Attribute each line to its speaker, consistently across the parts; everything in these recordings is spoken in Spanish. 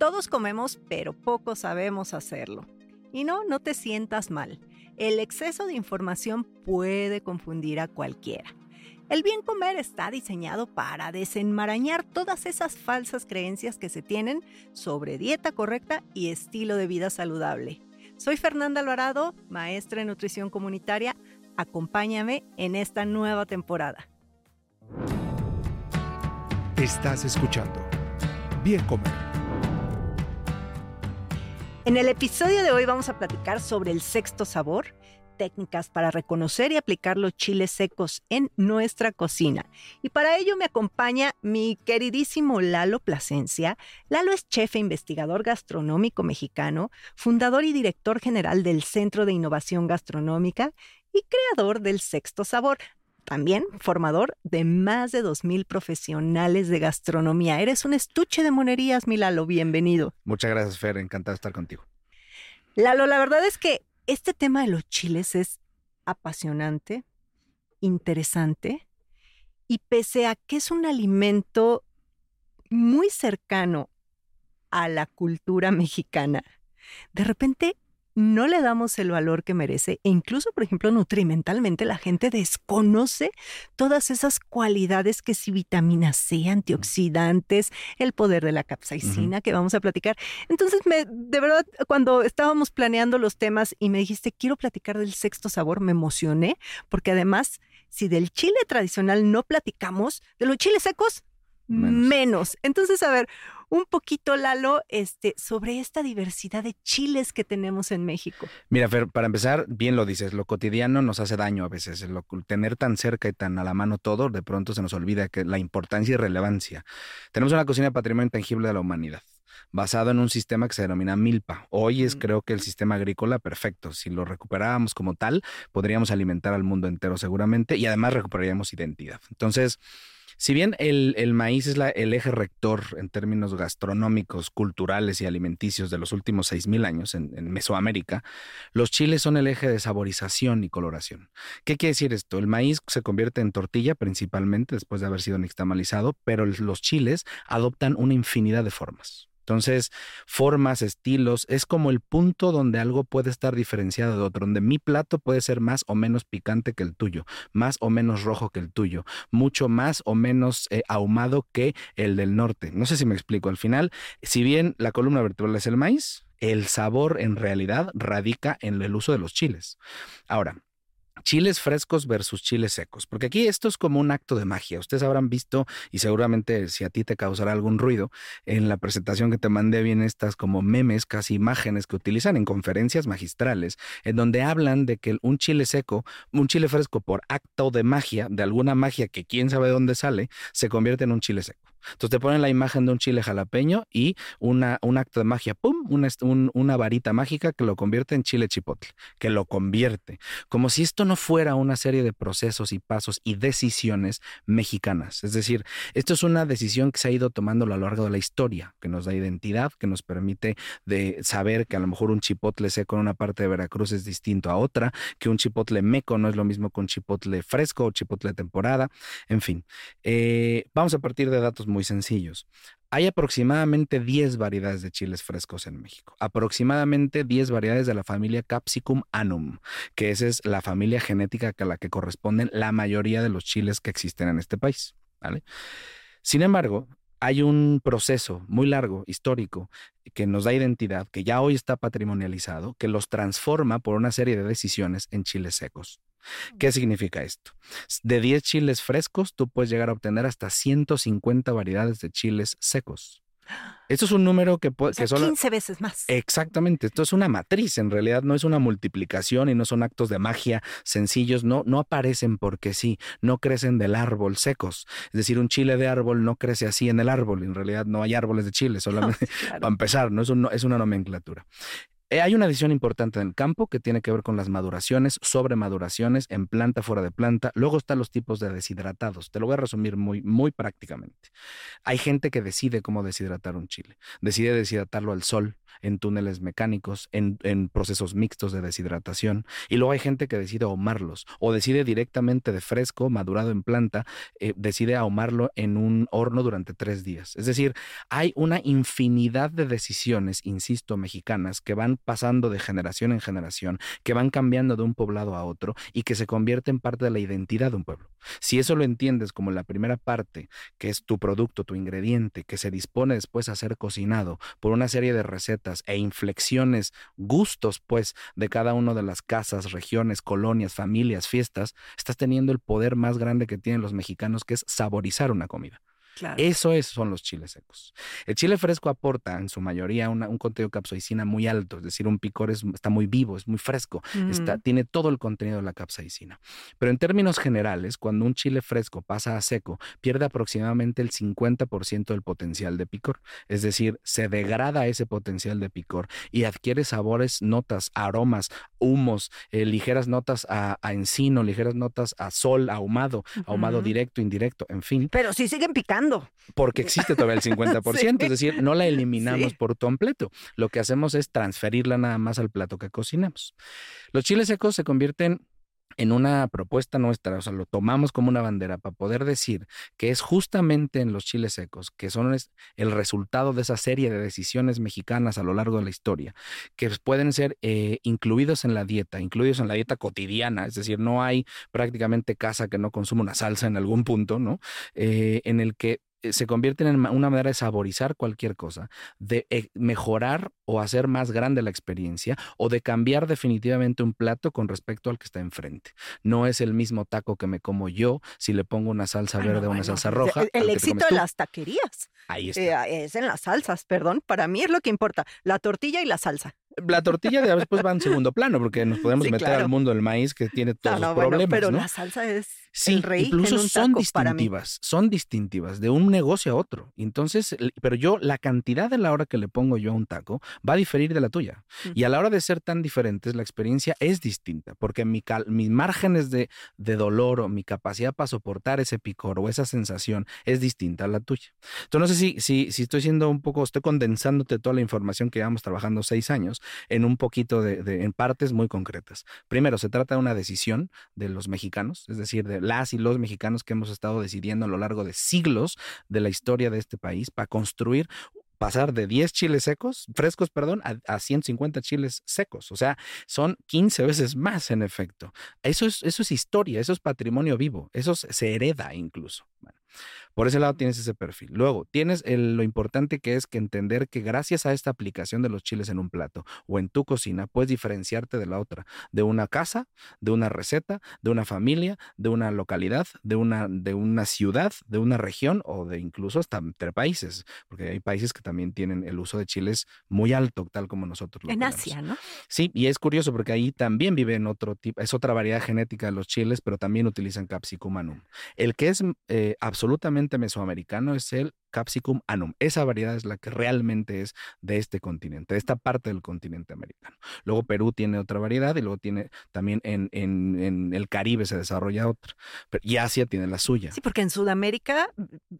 Speaker 1: Todos comemos, pero poco sabemos hacerlo. Y no, no te sientas mal. El exceso de información puede confundir a cualquiera. El bien comer está diseñado para desenmarañar todas esas falsas creencias que se tienen sobre dieta correcta y estilo de vida saludable. Soy Fernanda Alvarado, maestra en nutrición comunitaria. Acompáñame en esta nueva temporada.
Speaker 2: Estás escuchando Bien Comer
Speaker 1: en el episodio de hoy vamos a platicar sobre el sexto sabor, técnicas para reconocer y aplicar los chiles secos en nuestra cocina. Y para ello me acompaña mi queridísimo Lalo Plasencia. Lalo es chef e investigador gastronómico mexicano, fundador y director general del Centro de Innovación Gastronómica y creador del sexto sabor. También formador de más de 2.000 profesionales de gastronomía. Eres un estuche de monerías, mi Lalo. Bienvenido.
Speaker 3: Muchas gracias, Fer. Encantado de estar contigo.
Speaker 1: Lalo, la verdad es que este tema de los chiles es apasionante, interesante, y pese a que es un alimento muy cercano a la cultura mexicana, de repente no le damos el valor que merece e incluso, por ejemplo, nutrimentalmente la gente desconoce todas esas cualidades que si vitamina C, antioxidantes, el poder de la capsaicina que vamos a platicar. Entonces, me, de verdad, cuando estábamos planeando los temas y me dijiste, quiero platicar del sexto sabor, me emocioné porque además, si del chile tradicional no platicamos, de los chiles secos, menos. Entonces, a ver, un poquito, Lalo, este, sobre esta diversidad de chiles que tenemos en México.
Speaker 3: Mira, Fer, para empezar, bien lo dices, lo cotidiano nos hace daño a veces. Lo, tener tan cerca y tan a la mano todo, de pronto se nos olvida que la importancia y relevancia. Tenemos una cocina de patrimonio intangible de la humanidad basado en un sistema que se denomina milpa. Hoy es creo que el sistema agrícola perfecto. Si lo recuperábamos como tal, podríamos alimentar al mundo entero seguramente y además recuperaríamos identidad. Entonces, si bien el, maíz es el eje rector en términos gastronómicos, culturales y alimenticios de los últimos 6.000 años en, en, Mesoamérica, los chiles son el eje de saborización y coloración. ¿Qué quiere decir esto? El maíz se convierte en tortilla principalmente después de haber sido nixtamalizado, pero los chiles adoptan una infinidad de formas. Entonces, formas, estilos, es como el punto donde algo puede estar diferenciado de otro, donde mi plato puede ser más o menos picante que el tuyo, más o menos rojo que el tuyo, mucho más o menos eh, ahumado que el del norte. No sé si me explico. Al final, si bien la columna vertebral es el maíz, el sabor en realidad radica en el uso de los chiles. Ahora, chiles frescos versus chiles secos, porque aquí esto es como un acto de magia. Ustedes habrán visto y seguramente si a ti te causará algún ruido, en la presentación que te mandé vienen estas como memes, casi imágenes que utilizan en conferencias magistrales, en donde hablan de que un chile seco, un chile fresco por acto de magia, de alguna magia que quién sabe de dónde sale, se convierte en un chile seco. Entonces te ponen la imagen de un chile jalapeño y una, un acto de magia, ¡pum! Una, una varita mágica que lo convierte en chile chipotle, que lo convierte. Como si esto no fuera una serie de procesos y pasos y decisiones mexicanas. Es decir, esto es una decisión que se ha ido tomando a lo largo de la historia, que nos da identidad, que nos permite de saber que a lo mejor un chipotle seco en una parte de Veracruz es distinto a otra, que un chipotle meco no es lo mismo que un chipotle fresco o chipotle temporada. En fin, eh, vamos a partir de datos muy sencillos. Hay aproximadamente 10 variedades de chiles frescos en México, aproximadamente 10 variedades de la familia Capsicum anum, que esa es la familia genética a la que corresponden la mayoría de los chiles que existen en este país. ¿vale? Sin embargo, hay un proceso muy largo, histórico, que nos da identidad, que ya hoy está patrimonializado, que los transforma por una serie de decisiones en chiles secos. ¿Qué significa esto? De 10 chiles frescos, tú puedes llegar a obtener hasta 150 variedades de chiles secos. Esto es un número que, puede,
Speaker 1: O sea,
Speaker 3: que solo...
Speaker 1: 15 veces más.
Speaker 3: Exactamente, esto es una matriz, en realidad no es una multiplicación y no son actos de magia sencillos, no, no aparecen porque sí, no crecen del árbol secos. Es decir, un chile de árbol no crece así en el árbol, en realidad no hay árboles de chile, solamente
Speaker 1: Claro.
Speaker 3: para empezar, no es, un- es una nomenclatura. Eh, Hay una decisión importante en el campo que tiene que ver con las maduraciones, sobremaduraciones, en planta, fuera de planta. Luego están los tipos de deshidratados. Te lo voy a resumir muy, muy prácticamente. Hay gente que decide cómo deshidratar un chile. Decide deshidratarlo al sol, en túneles mecánicos, en, procesos mixtos de deshidratación. Y luego hay gente que decide ahumarlos o decide directamente de fresco, madurado en planta, eh, decide ahumarlo en un horno durante tres días. Es decir, hay una infinidad de decisiones, insisto, mexicanas, que van pasando de generación en generación, que van cambiando de un poblado a otro y que se convierten en parte de la identidad de un pueblo. Si eso lo entiendes como la primera parte, que es tu producto, tu ingrediente, que se dispone después a ser cocinado por una serie de recetas e inflexiones, gustos, pues, de cada una de las casas, regiones, colonias, familias, fiestas, estás teniendo el poder más grande que tienen los mexicanos, que es saborizar una comida.
Speaker 1: Claro.
Speaker 3: Eso es, son los chiles secos. El chile fresco aporta en su mayoría una- un contenido de capsaicina muy alto, es decir, un picor es- está muy vivo, es muy fresco, está,
Speaker 1: Mm.
Speaker 3: tiene todo el contenido de la capsaicina. Pero en términos generales, cuando un chile fresco pasa a seco, pierde aproximadamente el 50% del potencial de picor. Es decir, se degrada ese potencial de picor y adquiere sabores, notas, aromas, humos, eh, ligeras notas a, a encino, ligeras notas a sol, ahumado, ahumado directo, indirecto, en fin
Speaker 1: Pero sí siguen picando.
Speaker 3: Porque existe todavía el 50%, es decir, no la eliminamos
Speaker 1: Sí.
Speaker 3: por completo. Lo que hacemos es transferirla nada más al plato que cocinamos. Los chiles secos se convierten en una propuesta nuestra, o sea, lo tomamos como una bandera para poder decir que es justamente en los chiles secos, que son el resultado de esa serie de decisiones mexicanas a lo largo de la historia, que pueden ser eh, incluidos en la dieta, incluidos en la dieta cotidiana, es decir, no hay prácticamente casa que no consuma una salsa en algún punto, ¿no? Eh, en el que se convierten en una manera de saborizar cualquier cosa, de eh, mejorar o hacer más grande la experiencia o de cambiar definitivamente un plato con respecto al que está enfrente. No es el mismo taco que me como yo si le pongo una salsa
Speaker 1: Bueno,
Speaker 3: verde o una salsa roja.
Speaker 1: El, éxito de las taquerías
Speaker 3: Ahí está.
Speaker 1: eh, es en las salsas, perdón. Para mí es lo que importa, la tortilla y la salsa.
Speaker 3: La tortilla de después va en segundo plano porque nos podemos
Speaker 1: Sí,
Speaker 3: meter
Speaker 1: claro.
Speaker 3: al mundo del maíz que tiene
Speaker 1: No,
Speaker 3: todos
Speaker 1: no,
Speaker 3: los
Speaker 1: bueno,
Speaker 3: problemas.
Speaker 1: pero
Speaker 3: ¿no?
Speaker 1: la salsa es
Speaker 3: Sí,
Speaker 1: el rey
Speaker 3: incluso
Speaker 1: en un
Speaker 3: son
Speaker 1: taco
Speaker 3: distintivas, son distintivas de un negocio a otro. Entonces, pero yo, la cantidad de la hora que le pongo yo a un taco va a diferir de la tuya. Y a la hora de ser tan diferentes, la experiencia es distinta, porque mi cal- mis márgenes de, de dolor o mi capacidad para soportar ese picor o esa sensación es distinta a la tuya. Entonces, no sé si, si, si estoy siendo un poco, estoy condensándote toda la información que llevamos trabajando seis años en un poquito de, de- en partes muy concretas. Primero, se trata de una decisión de los mexicanos, es decir, de las y los mexicanos que hemos estado decidiendo a lo largo de siglos de la historia de este país para construir pasar de 10 chiles secos, frescos, perdón, a, a 150 chiles secos. O sea, son 15 veces más en efecto. Eso es, eso es historia, eso es patrimonio vivo, eso se hereda incluso. Bueno, por ese lado tienes ese perfil. Luego, tienes el- lo importante que es que entender que gracias a esta aplicación de los chiles en un plato o en tu cocina, puedes diferenciarte de la otra, de una casa, de una receta, de una familia, de una localidad, de una, de una ciudad, de una región o de incluso hasta entre países, porque hay países que también tienen el uso de chiles muy alto, tal como nosotros lo
Speaker 1: En
Speaker 3: tenemos.
Speaker 1: Asia, ¿no?
Speaker 3: Sí, y es curioso porque ahí también viven otro tipo, es otra variedad genética de los chiles, pero también utilizan Capsicum anum. El que es eh, absolutamente mesoamericano es el Capsicum anum. Esa variedad es la que realmente es de este continente, de esta parte del continente americano. Luego Perú tiene otra variedad y luego tiene también en, en- en el Caribe se desarrolla otra. Pero- y Asia tiene la suya.
Speaker 1: Sí, porque en Sudamérica,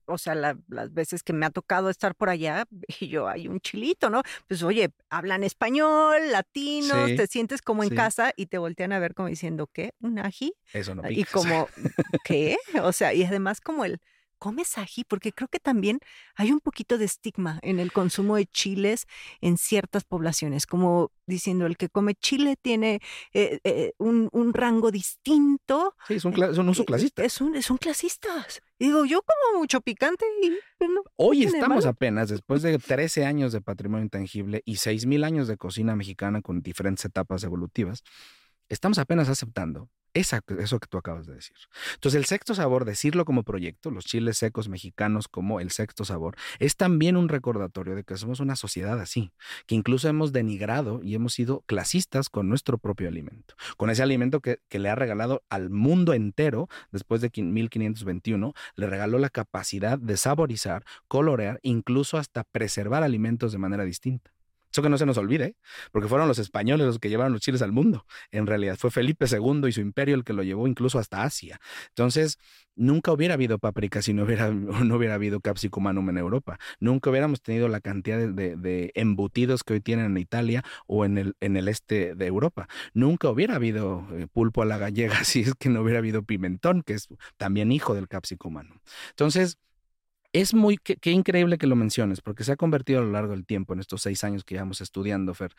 Speaker 1: o sea, la- las veces que me ha tocado estar por allá, y yo hay un chilito, ¿no? Pues oye, hablan español, latinos,
Speaker 3: Sí,
Speaker 1: te sientes como en
Speaker 3: sí.
Speaker 1: casa y te voltean a ver como diciendo, ¿qué? ¿Un ají?
Speaker 3: Eso no
Speaker 1: y
Speaker 3: pica.
Speaker 1: como, ¿qué? O sea, y además como el, ¿comes ají? Porque creo que también hay un poquito de estigma en el consumo de chiles en ciertas poblaciones, como diciendo, el que come chile tiene eh, eh, un, un rango distinto.
Speaker 3: Sí, es un, cla- es un uso
Speaker 1: Eh,
Speaker 3: clasista.
Speaker 1: Es un, son clasistas. Y digo, yo como mucho picante y pues, no,
Speaker 3: Hoy estamos apenas, después de 13 años de patrimonio intangible y 6.000 años de cocina mexicana con diferentes etapas evolutivas, estamos apenas aceptando Esa, eso que tú acabas de decir. Entonces, el sexto sabor, decirlo como proyecto, los chiles secos mexicanos como el sexto sabor, es también un recordatorio de que somos una sociedad así, que incluso hemos denigrado y hemos sido clasistas con nuestro propio alimento, con ese alimento que, que le ha regalado al mundo entero después de 1521, le regaló la capacidad de saborizar, colorear, incluso hasta preservar alimentos de manera distinta. Eso que no se nos olvide, porque fueron los españoles los que llevaron los chiles al mundo. En realidad fue Felipe II y su imperio el que lo llevó incluso hasta Asia. Entonces, nunca hubiera habido paprika si no hubiera, no hubiera habido capsicum en Europa. Nunca hubiéramos tenido la cantidad de, embutidos que hoy tienen en Italia o en el, en el este de Europa. Nunca hubiera habido eh, pulpo a la gallega si es que no hubiera habido pimentón, que es también hijo del capsicum Entonces, es muy, qué, increíble que lo menciones, porque se ha convertido a lo largo del tiempo, en estos seis años que llevamos estudiando, Fer,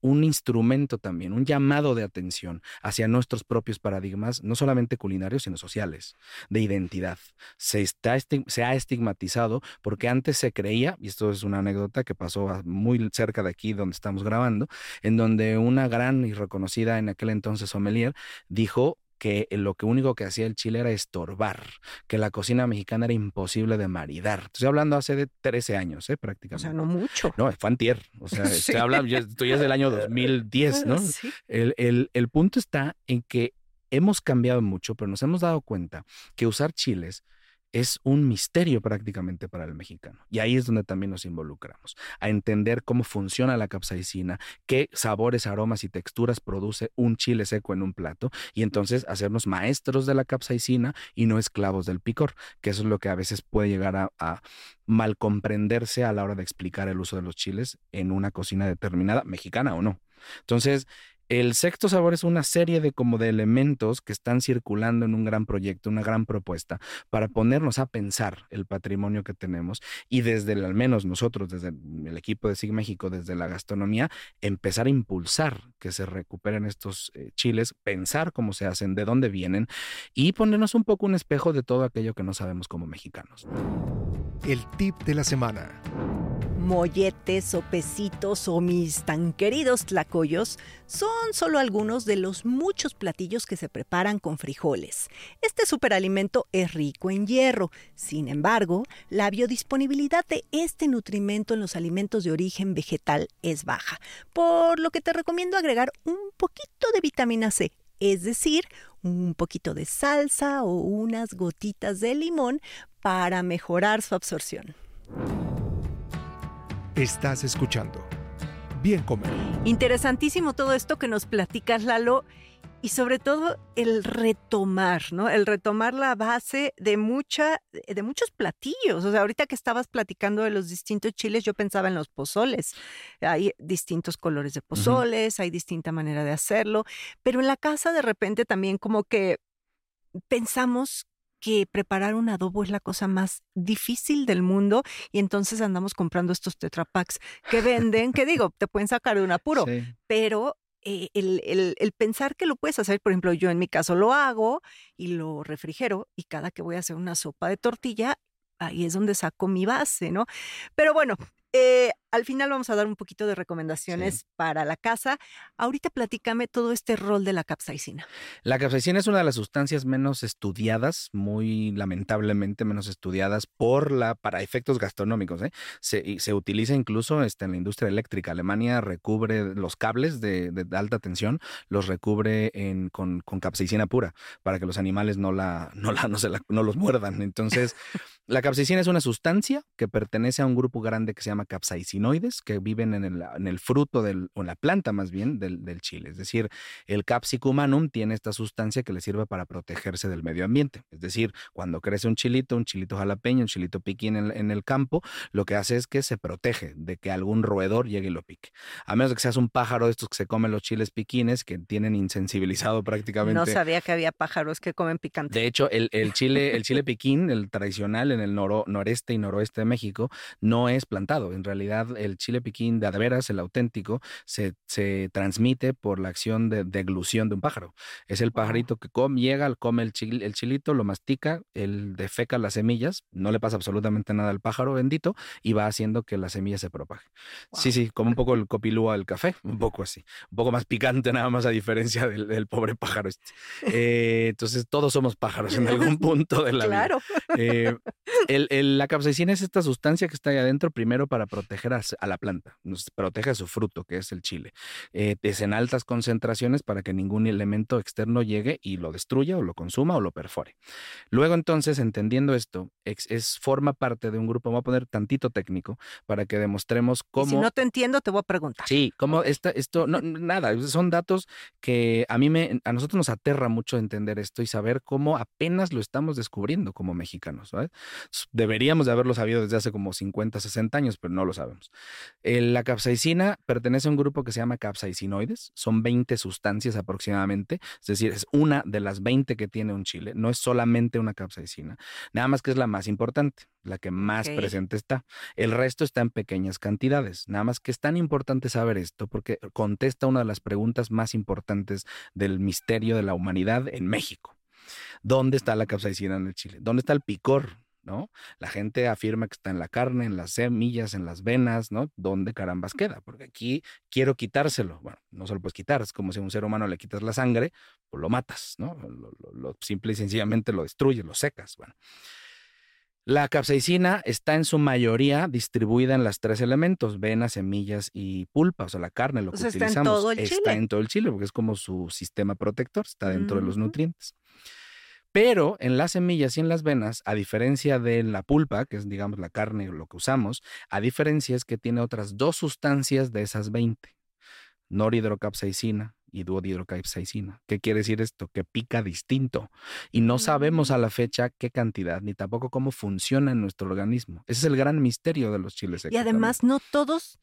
Speaker 3: un instrumento también, un llamado de atención hacia nuestros propios paradigmas, no solamente culinarios, sino sociales, de identidad. Se, está, se ha estigmatizado porque antes se creía, y esto es una anécdota que pasó muy cerca de aquí donde estamos grabando, en donde una gran y reconocida en aquel entonces sommelier dijo que lo que único que hacía el chile era estorbar, que la cocina mexicana era imposible de maridar. Estoy hablando hace de 13 años, ¿eh? prácticamente.
Speaker 1: O sea, no mucho.
Speaker 3: No, fue antier. O sea, estoy hablando, esto ya es del año 2010, ¿no? Sí. El, el, el punto está en que hemos cambiado mucho, pero nos hemos dado cuenta que usar chiles es un misterio prácticamente para el mexicano. Y ahí es donde también nos involucramos, a entender cómo funciona la capsaicina, qué sabores, aromas y texturas produce un chile seco en un plato, y entonces hacernos maestros de la capsaicina y no esclavos del picor, que eso es lo que a veces puede llegar a, a mal comprenderse a la hora de explicar el uso de los chiles en una cocina determinada, mexicana o no. Entonces, el sexto sabor es una serie de como de elementos que están circulando en un gran proyecto, una gran propuesta, para ponernos a pensar el patrimonio que tenemos y desde al menos nosotros, desde el equipo de SIG México, desde la gastronomía, empezar a impulsar que se recuperen estos eh, chiles, pensar cómo se hacen, de dónde vienen y ponernos un poco un espejo de todo aquello que no sabemos como mexicanos.
Speaker 2: El tip de la semana
Speaker 1: molletes o pesitos o mis tan queridos tlacoyos son solo algunos de los muchos platillos que se preparan con frijoles. Este superalimento es rico en hierro. Sin embargo, la biodisponibilidad de este nutrimento en los alimentos de origen vegetal es baja, por lo que te recomiendo agregar un poquito de vitamina C, es decir, un poquito de salsa o unas gotitas de limón para mejorar su absorción.
Speaker 2: Estás escuchando. Bien comer.
Speaker 1: Interesantísimo todo esto que nos platicas, Lalo. Y sobre todo el retomar, ¿no? El retomar la base de mucha, de muchos platillos. O sea, ahorita que estabas platicando de los distintos chiles, yo pensaba en los pozoles. Hay distintos colores de pozoles, hay distinta manera de hacerlo. Pero en la casa de repente también como que pensamos que preparar un adobo es la cosa más difícil del mundo y entonces andamos comprando estos tetrapacks que venden, que digo, te pueden sacar de un apuro, pero eh, el, el, pensar que lo puedes hacer, por ejemplo, yo en mi caso lo hago y lo refrigero y cada que voy a hacer una sopa de tortilla, ahí es donde saco mi base, ¿no? Pero bueno, eh, al final vamos a dar un poquito de recomendaciones para la casa. Ahorita platícame todo este rol de la capsaicina.
Speaker 3: La capsaicina es una de las sustancias menos estudiadas, muy lamentablemente menos estudiadas por la, para efectos gastronómicos. ¿eh? Se, se, utiliza incluso este, en la industria eléctrica. Alemania recubre los cables de, de alta tensión, los recubre en, con, con, capsaicina pura para que los animales no, la, no, la, no, se la, no los muerdan. Entonces, la capsaicina es una sustancia que pertenece a un grupo grande que se llama capsaicina que viven en el, en el fruto del, o en la planta más bien del, del, chile. Es decir, el capsicum humanum tiene esta sustancia que le sirve para protegerse del medio ambiente. Es decir, cuando crece un chilito, un chilito jalapeño, un chilito piquín en, en el campo, lo que hace es que se protege de que algún roedor llegue y lo pique. A menos de que seas un pájaro de estos que se comen los chiles piquines, que tienen insensibilizado prácticamente.
Speaker 1: No sabía que había pájaros que comen picante.
Speaker 3: De hecho, el, el chile, el chile piquín, el tradicional, en el noreste y noroeste de México no es plantado. En realidad, el chile piquín de adeveras, el auténtico, se, se transmite por la acción de deglución de un pájaro. Es el pajarito que come, llega, come el, el chilito, lo mastica, él defeca las semillas, no le pasa absolutamente nada al pájaro bendito y va haciendo que la semilla se propague. Sí, sí, como un poco el copilúa del café, un poco así, un poco más picante nada más a diferencia del, pobre pájaro este. Eh, entonces todos somos pájaros en algún punto de la
Speaker 1: claro.
Speaker 3: vida. Eh, la capsaicina es esta sustancia que está ahí adentro primero para proteger a, la planta, nos protege a su fruto, que es el chile. Eh, es en altas concentraciones para que ningún elemento externo llegue y lo destruya o lo consuma o lo perfore. Luego entonces, entendiendo esto, es, forma parte de un grupo, voy a poner tantito técnico para que demostremos cómo...
Speaker 1: si no te entiendo, te voy a preguntar.
Speaker 3: Sí, cómo esta, esto, no, nada, son datos que a mí me, a nosotros nos aterra mucho entender esto y saber cómo apenas lo estamos descubriendo como mexicanos. Deberíamos de haberlo sabido desde hace como 50, 60 años, pero no lo sabemos. la capsaicina pertenece a un grupo que se llama capsaicinoides, son 20 sustancias aproximadamente, es decir, es una de las 20 que tiene un chile, no es solamente una capsaicina, nada más que es la más importante, la que más presente está. El resto está en pequeñas cantidades, nada más que es tan importante saber esto porque contesta una de las preguntas más importantes del misterio de la humanidad en México. ¿Dónde está la capsaicina en el chile? ¿Dónde está el picor? ¿No? La gente afirma que está en la carne, en las semillas, en las venas, ¿no? ¿Dónde carambas queda? Porque aquí quiero quitárselo. Bueno, no se lo puedes quitar, es como si a un ser humano le quitas la sangre, pues lo matas, ¿no? Lo, simple y sencillamente lo destruyes, lo secas. Bueno. La capsaicina está en su mayoría distribuida en los tres elementos, venas, semillas y pulpa, o sea, la carne, lo que utilizamos. Está en todo el chile. Está en todo el chile, porque es como su sistema protector, está dentro de los nutrientes. Pero en las semillas y en las venas, a diferencia de la pulpa, que es digamos la carne o lo que usamos, a diferencia es que tiene otras dos sustancias de esas 20, noridrocapsaicina y duodihidrocapsaicina. ¿Qué quiere decir esto? Que pica distinto y no sabemos a mm. la fecha qué cantidad ni tampoco cómo funciona en nuestro organismo. Ese es el gran misterio de los chiles secos.
Speaker 1: Y además no todos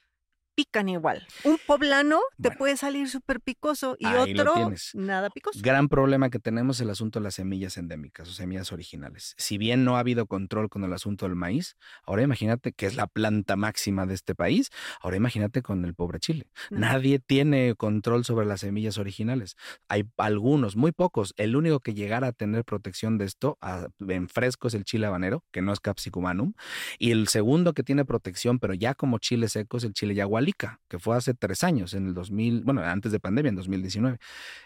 Speaker 1: pican igual. Un poblano te puede salir súper picoso y otro nada picoso.
Speaker 3: Gran problema que tenemos el asunto de las semillas endémicas o semillas originales. Si bien no ha habido control con el asunto del maíz, ahora imagínate que es la planta máxima de este país, ahora imagínate con el pobre Chile. Nadie tiene control sobre las semillas originales. Hay algunos, muy pocos. El único que llegara a tener protección de esto en fresco es el chile habanero, que no es capsicum anum, y el segundo que tiene protección, pero ya como chile seco, es el chile yagual que fue hace tres años, en el 2000, bueno, antes de pandemia, en 2019.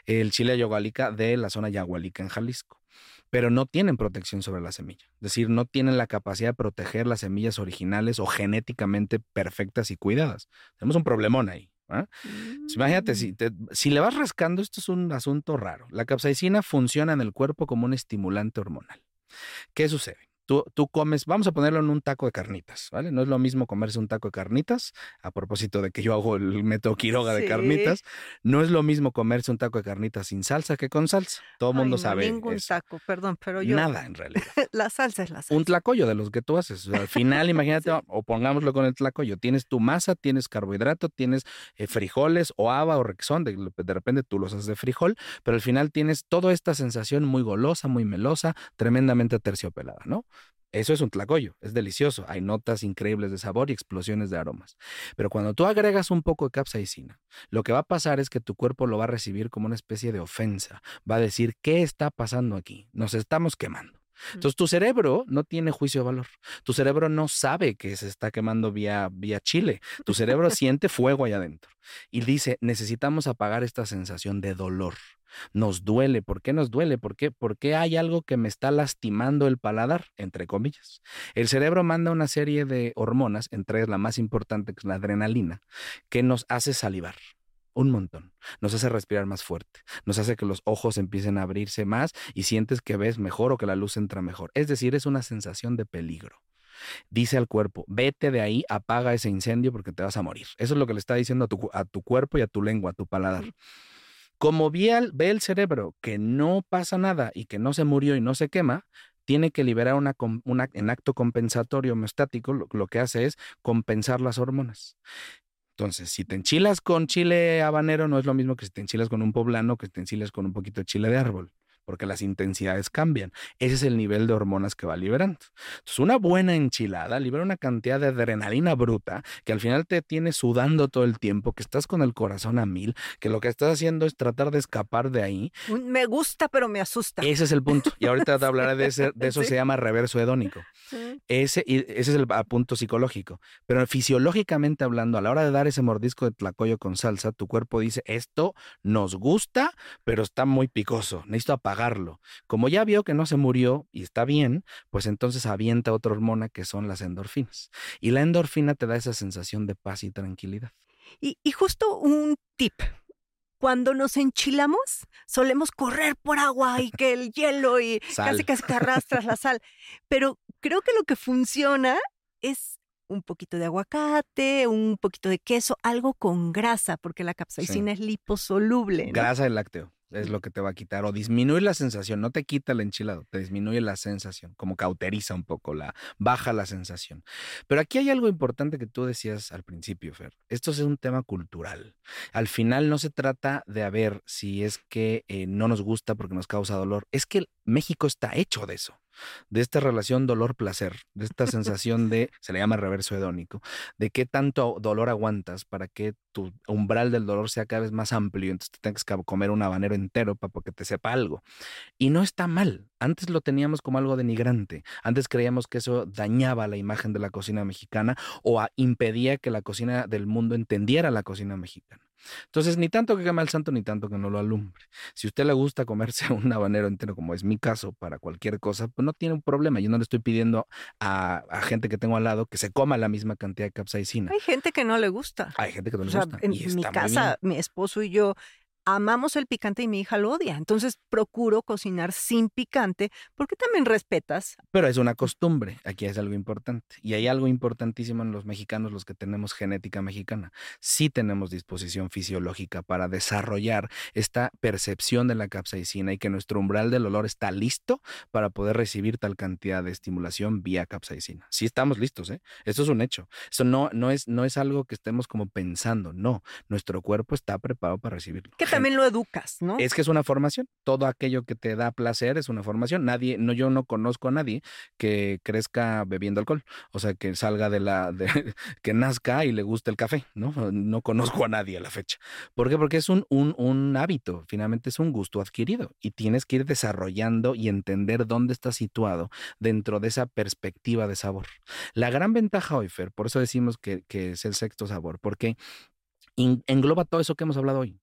Speaker 3: El chile ayahualica de la zona yagualica en Jalisco pero no tienen protección sobre la semilla. Es decir, no tienen la capacidad de proteger las semillas originales o genéticamente perfectas y cuidadas. Tenemos un problemón ahí. ¿ah? Imagínate, si, mm. si le vas rascando, esto es un asunto raro. La capsaicina funciona en el cuerpo como un estimulante hormonal. ¿Qué sucede? Tú, comes, vamos a ponerlo en un taco de carnitas, ¿vale? No es lo mismo comerse un taco de carnitas, a propósito de que yo hago el método Quiroga de carnitas, no es lo mismo comerse un taco de carnitas sin salsa que con salsa. Todo el mundo no, sabe.
Speaker 1: Ningún taco, perdón, pero yo.
Speaker 3: Nada, en realidad.
Speaker 1: la salsa es la salsa.
Speaker 3: Un tlacoyo de los que tú haces. al final, imagínate, o pongámoslo con el tlacoyo, tienes tu masa, tienes carbohidrato, tienes eh, frijoles o haba o rexón, de, de repente tú los haces de frijol, pero al final tienes toda esta sensación muy golosa, muy melosa, tremendamente terciopelada, ¿no? Eso es un tlacoyo, es delicioso. Hay notas increíbles de sabor y explosiones de aromas. Pero cuando tú agregas un poco de capsaicina, lo que va a pasar es que tu cuerpo lo va a recibir como una especie de ofensa. Va a decir, ¿qué está pasando aquí? Nos estamos quemando. Entonces tu cerebro no tiene juicio de valor. Tu cerebro no sabe que se está quemando vía, vía chile. Tu cerebro siente fuego allá adentro y dice, necesitamos apagar esta sensación de dolor. Nos duele. ¿Por qué nos duele? ¿Por qué? Porque hay algo que me está lastimando el paladar, entre comillas. El cerebro manda una serie de hormonas, entre ellas la más importante, que es la adrenalina, que nos hace salivar. Un montón. Nos hace respirar más fuerte. Nos hace que los ojos empiecen a abrirse más y sientes que ves mejor o que la luz entra mejor. Es decir, es una sensación de peligro dice al cuerpo, vete de ahí, apaga ese incendio porque te vas a morir. Eso es lo que le está diciendo a tu, a tu cuerpo y a tu lengua, a tu paladar. Como ve el cerebro que no pasa nada y que no se murió y no se quema, tiene que liberar una, en acto compensatorio homeostático, lo, que hace es compensar las hormonas. Entonces, si te enchilas con chile habanero, no es lo mismo que si te enchilas con un poblano, que si te enchilas con un poquito de chile de árbol. Porque las intensidades cambian. Ese es el nivel de hormonas que va liberando. Entonces, una buena enchilada libera una cantidad de adrenalina bruta que al final te tiene sudando todo el tiempo, que estás con el corazón a mil, que lo que estás haciendo es tratar de escapar de ahí.
Speaker 1: Me gusta, pero me asusta.
Speaker 3: Ese es el punto. Y ahorita te hablaré de, ese, de eso, se llama reverso hedónico. Ese, ese es el punto psicológico. Pero fisiológicamente hablando, a la hora de dar ese mordisco de tlacoyo con salsa, tu cuerpo dice, esto nos gusta, pero está muy picoso, necesito apagarlo. Como ya vio que no se murió y está bien, pues entonces avienta otra hormona que son las endorfinas. Y la endorfina te da esa sensación de paz y tranquilidad.
Speaker 1: Y, y justo un tip, cuando nos enchilamos, solemos correr por agua y que el hielo y casi casi que arrastras la sal. Pero creo que lo que funciona es un poquito de aguacate, un poquito de queso, algo con grasa, porque la capsaicina es liposoluble.
Speaker 3: Grasa del lácteo es lo que te va a quitar o disminuye la sensación, no te quita el enchilado, te disminuye la sensación, como cauteriza un poco, la baja la sensación. Pero aquí hay algo importante que tú decías al principio, Fer. Esto es un tema cultural. Al final no se trata de a ver si es que eh, no nos gusta porque nos causa dolor, es que México está hecho de eso de esta relación dolor-placer, de esta sensación de, se le llama reverso hedónico, de qué tanto dolor aguantas para que tu umbral del dolor sea cada vez más amplio, entonces te tengas que comer un habanero entero para que te sepa algo. Y no está mal, antes lo teníamos como algo denigrante, antes creíamos que eso dañaba la imagen de la cocina mexicana o impedía que la cocina del mundo entendiera la cocina mexicana. Entonces, ni tanto que queme el santo, ni tanto que no lo alumbre. Si a usted le gusta comerse un habanero entero, como es mi caso, para cualquier cosa, pues no tiene un problema. Yo no le estoy pidiendo a, gente que tengo al lado que se coma la misma cantidad de capsaicina.
Speaker 1: Hay gente que no le gusta.
Speaker 3: Hay gente que no le gusta.
Speaker 1: En mi casa, mi esposo y yo amamos el picante y mi hija lo odia. Entonces procuro cocinar sin picante porque también respetas.
Speaker 3: Pero es una costumbre, aquí es algo importante. Y hay algo importantísimo en los mexicanos, los que tenemos genética mexicana. Sí tenemos disposición fisiológica para desarrollar esta percepción de la capsaicina y que nuestro umbral del olor está listo para poder recibir tal cantidad de estimulación vía capsaicina. Sí estamos listos, ¿eh? Eso es un hecho. Eso no, no, es, no es algo que estemos como pensando, no. Nuestro cuerpo está preparado para recibirlo
Speaker 1: también lo educas, ¿no?
Speaker 3: Es que es una formación. Todo aquello que te da placer es una formación. Nadie, no, yo no conozco a nadie que crezca bebiendo alcohol. O sea, que salga de la, de, que nazca y le guste el café, ¿no? No conozco a nadie a la fecha. ¿Por qué? Porque es un, un, un hábito. Finalmente es un gusto adquirido y tienes que ir desarrollando y entender dónde está situado dentro de esa perspectiva de sabor. La gran ventaja hoy, Fer, por eso decimos que, que es el sexto sabor, porque engloba todo eso que hemos hablado hoy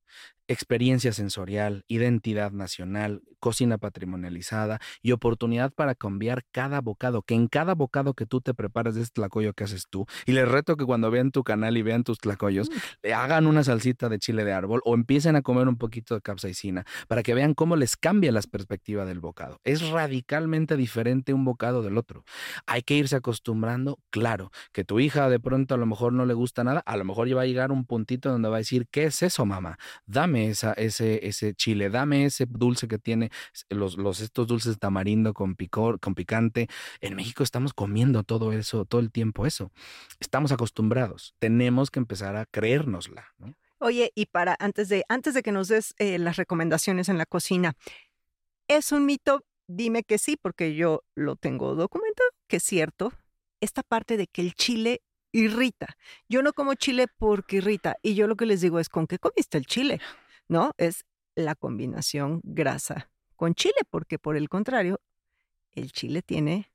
Speaker 3: experiencia sensorial, identidad nacional, cocina patrimonializada y oportunidad para cambiar cada bocado, que en cada bocado que tú te preparas de este tlacoyo que haces tú, y les reto que cuando vean tu canal y vean tus tlacoyos, mm. le hagan una salsita de chile de árbol o empiecen a comer un poquito de capsaicina para que vean cómo les cambia la perspectiva del bocado. Es radicalmente diferente un bocado del otro. Hay que irse acostumbrando, claro, que tu hija de pronto a lo mejor no le gusta nada, a lo mejor ya va a llegar un puntito donde va a decir, ¿qué es eso, mamá? Dame ese, ese chile, dame ese dulce que tiene los, los, estos dulces tamarindo con picor, con picante. En México estamos comiendo todo eso, todo el tiempo eso. Estamos acostumbrados. Tenemos que empezar a creérnosla.
Speaker 1: Oye, y para antes de, antes de que nos des eh, las recomendaciones en la cocina, ¿es un mito? Dime que sí, porque yo lo tengo documentado, que es cierto. Esta parte de que el chile irrita. Yo no como chile porque irrita. Y yo lo que les digo es, ¿con qué comiste el chile? ¿No? Es la combinación grasa con chile, porque por el contrario, el chile tiene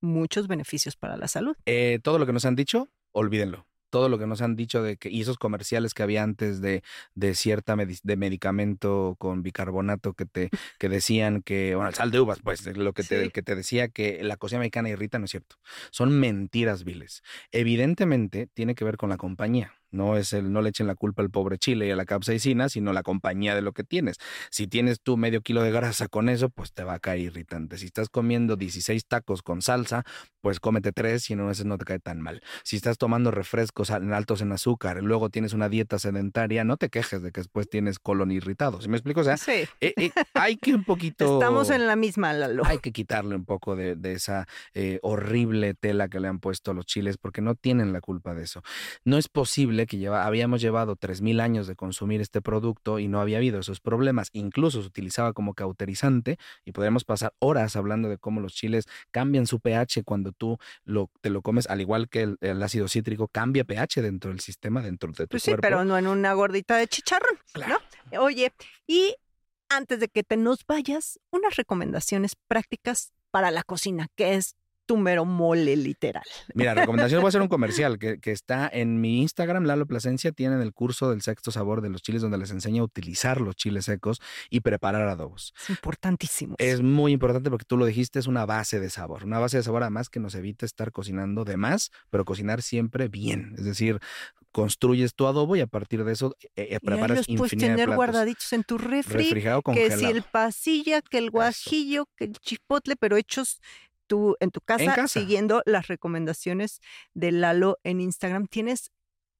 Speaker 1: muchos beneficios para la salud.
Speaker 3: Eh, todo lo que nos han dicho, olvídenlo. Todo lo que nos han dicho de que y esos comerciales que había antes de, de cierta de medicamento con bicarbonato que te que decían que bueno el sal de uvas pues lo que te que te decía que la cocina mexicana irrita no es cierto. Son mentiras viles. Evidentemente tiene que ver con la compañía no es el, no le echen la culpa al pobre chile y a la capsaicina, sino la compañía de lo que tienes. Si tienes tú medio kilo de grasa con eso, pues te va a caer irritante. Si estás comiendo 16 tacos con salsa, pues cómete tres y no veces no te cae tan mal. Si estás tomando refrescos altos en azúcar, luego tienes una dieta sedentaria, no te quejes de que después tienes colon irritado. ¿Sí me explico? O sea,
Speaker 1: sí.
Speaker 3: Eh, eh, hay que un poquito.
Speaker 1: Estamos en la misma, Lalo.
Speaker 3: Hay que quitarle un poco de, de esa eh, horrible tela que le han puesto a los chiles porque no tienen la culpa de eso. No es posible que lleva, habíamos llevado 3.000 años de consumir este producto y no había habido esos problemas. Incluso se utilizaba como cauterizante y podríamos pasar horas hablando de cómo los chiles cambian su pH cuando tú lo, te lo comes, al igual que el, ácido cítrico cambia pH dentro del sistema, dentro de tu
Speaker 1: pues
Speaker 3: sí,
Speaker 1: pero no en una gordita de chicharrón, claro. Oye, y antes de que te nos vayas, unas recomendaciones prácticas para la cocina, que es tu mero mole literal.
Speaker 3: Mira, recomendación, voy a hacer un comercial que, que, está en mi Instagram, Lalo Plasencia, tienen el curso del sexto sabor de los chiles donde les enseño a utilizar los chiles secos y preparar adobos.
Speaker 1: Es importantísimo.
Speaker 3: Es muy importante porque tú lo dijiste, es una base de sabor, una base de sabor además que nos evita estar cocinando de más, pero cocinar siempre bien, es decir, construyes tu adobo y a partir de eso eh, eh preparas
Speaker 1: y puedes tener guardaditos en tu refri,
Speaker 3: refrigerado congelado.
Speaker 1: que si el pasilla, que el guajillo, que el chipotle, pero hechos tú en tu casa, siguiendo las recomendaciones de Lalo en Instagram. Tienes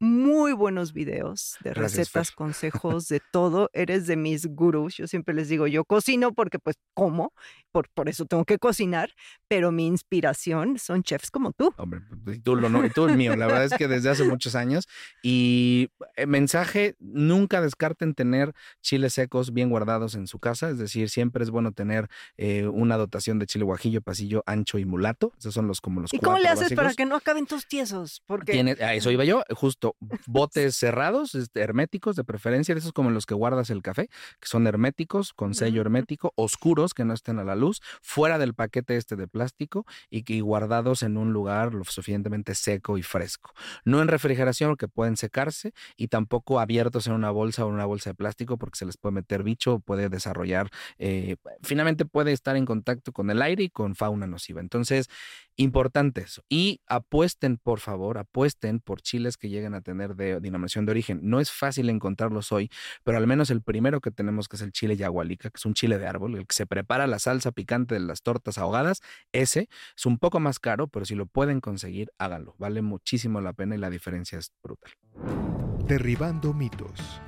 Speaker 1: muy buenos videos de recetas, consejos, de todo. Eres de mis gurús. Yo siempre les digo, yo cocino porque pues como, por, por eso tengo que cocinar, pero mi inspiración son chefs como tú.
Speaker 3: Hombre, pues, y tú, lo, no, y tú el mío. La verdad es que desde hace muchos años. Y eh, mensaje, nunca descarten tener chiles secos bien guardados en su casa. Es decir, siempre es bueno tener eh, una dotación de chile guajillo, pasillo, ancho y mulato. Esos son los como los
Speaker 1: ¿Y cómo le haces para que no acaben tus tiesos? Porque...
Speaker 3: a eso iba yo, justo botes cerrados, este, herméticos de preferencia, de esos como los que guardas el café, que son herméticos, con sello hermético, oscuros, que no estén a la luz, fuera del paquete este de plástico y, que guardados en un lugar lo suficientemente seco y fresco. No en refrigeración, porque pueden secarse, y tampoco abiertos en una bolsa o en una bolsa de plástico, porque se les puede meter bicho, puede desarrollar, eh, finalmente puede estar en contacto con el aire y con fauna nociva. Entonces, importante eso. Y apuesten, por favor, apuesten por chiles que lleguen a tener de denominación de origen. No es fácil encontrarlos hoy, pero al menos el primero que tenemos, que es el chile yagualica, que es un chile de árbol, el que se prepara la salsa picante de las tortas ahogadas, ese es un poco más caro, pero si lo pueden conseguir, háganlo. Vale muchísimo la pena y la diferencia es brutal.
Speaker 2: Derribando mitos.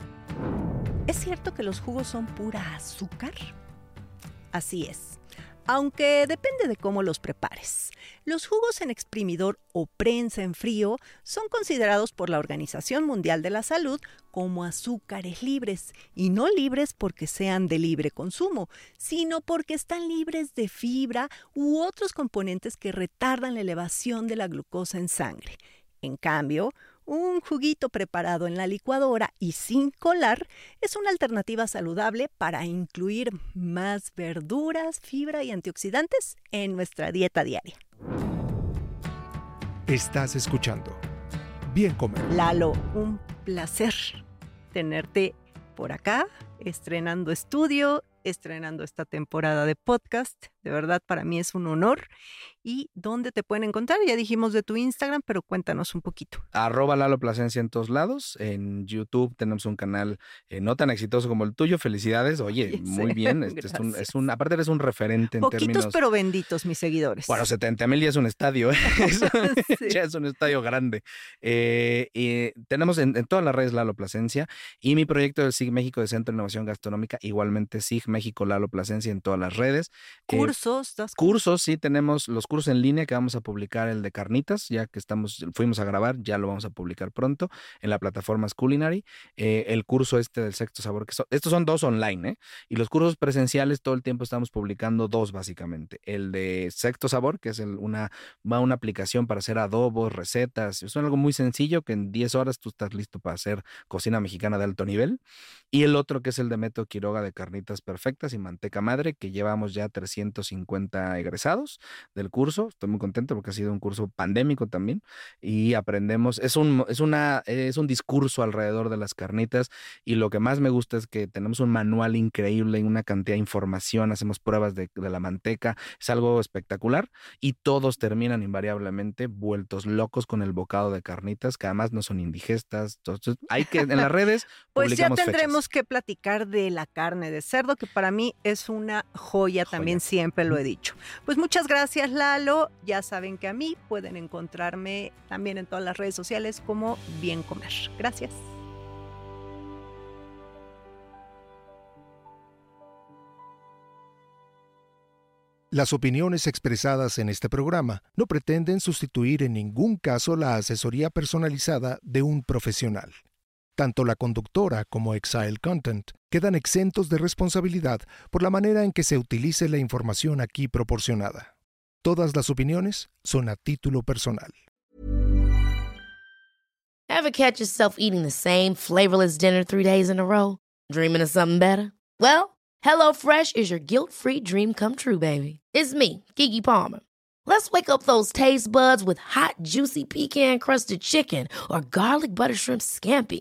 Speaker 1: ¿Es cierto que los jugos son pura azúcar? Así es aunque depende de cómo los prepares. Los jugos en exprimidor o prensa en frío son considerados por la Organización Mundial de la Salud como azúcares libres, y no libres porque sean de libre consumo, sino porque están libres de fibra u otros componentes que retardan la elevación de la glucosa en sangre. En cambio, un juguito preparado en la licuadora y sin colar es una alternativa saludable para incluir más verduras, fibra y antioxidantes en nuestra dieta diaria.
Speaker 2: Estás escuchando Bien Comer.
Speaker 1: Lalo, un placer tenerte por acá, estrenando estudio, estrenando esta temporada de podcast. De verdad, para mí es un honor y dónde te pueden encontrar. Ya dijimos de tu Instagram, pero cuéntanos un poquito.
Speaker 3: Arroba Lalo Plasencia en todos lados. En YouTube tenemos un canal eh, no tan exitoso como el tuyo. Felicidades. Oye, muy bien. Este es, un, es, un, aparte eres un referente en
Speaker 1: Poquitos pero benditos, mis seguidores.
Speaker 3: Bueno, 70 mil ya es un estadio. ¿eh? Ya es un estadio grande. Eh, y tenemos en, todas las redes Lalo Plasencia y mi proyecto del SIG México de Centro de Innovación Gastronómica, igualmente SIG México Lalo Plasencia en todas las redes.
Speaker 1: Cursos.
Speaker 3: Cursos, sí, tenemos los cursos en línea que vamos a publicar el de carnitas, ya que estamos, fuimos a grabar, ya lo vamos a publicar pronto en la plataforma Culinary. Eh, el curso este del sexto sabor, que estos son dos online, ¿eh? Y los cursos presenciales todo el tiempo estamos publicando dos básicamente. El de sexto sabor, que es una, una aplicación para hacer adobos, recetas. Es algo muy sencillo que en 10 horas tú estás listo para hacer cocina mexicana de alto nivel. Y el otro que es el de Método Quiroga de carnitas perfectas y manteca madre, que llevamos ya 350 egresados del curso. Estoy muy contento porque ha sido un curso pandémico también y aprendemos. Es un, es una, es un discurso alrededor de las carnitas y lo que más me gusta es que tenemos un manual increíble, una cantidad de información, hacemos pruebas de, de la manteca. Es algo espectacular y todos terminan invariablemente vueltos locos con el bocado de carnitas que además no son indigestas. Entonces, hay que en las redes.
Speaker 1: pues ya tendremos que platicar de la carne de cerdo, que para mí es una joya, joya. también siempre lo he dicho. Pues muchas gracias, La ya saben que a mí pueden encontrarme también en todas las redes sociales como Bien Comer. Gracias.
Speaker 2: Las opiniones expresadas en este programa no pretenden sustituir en ningún caso la asesoría personalizada de un profesional. Tanto la conductora como Exile Content quedan exentos de responsabilidad por la manera en que se utilice la información aquí proporcionada. Todas las opiniones son a título personal.
Speaker 4: Ever catch yourself eating the same flavorless dinner three days in a row? Dreaming of something better? Well, HelloFresh is your guilt-free dream come true, baby. It's me, Kiki Palmer. Let's wake up those taste buds with hot, juicy pecan-crusted chicken or garlic butter shrimp scampi.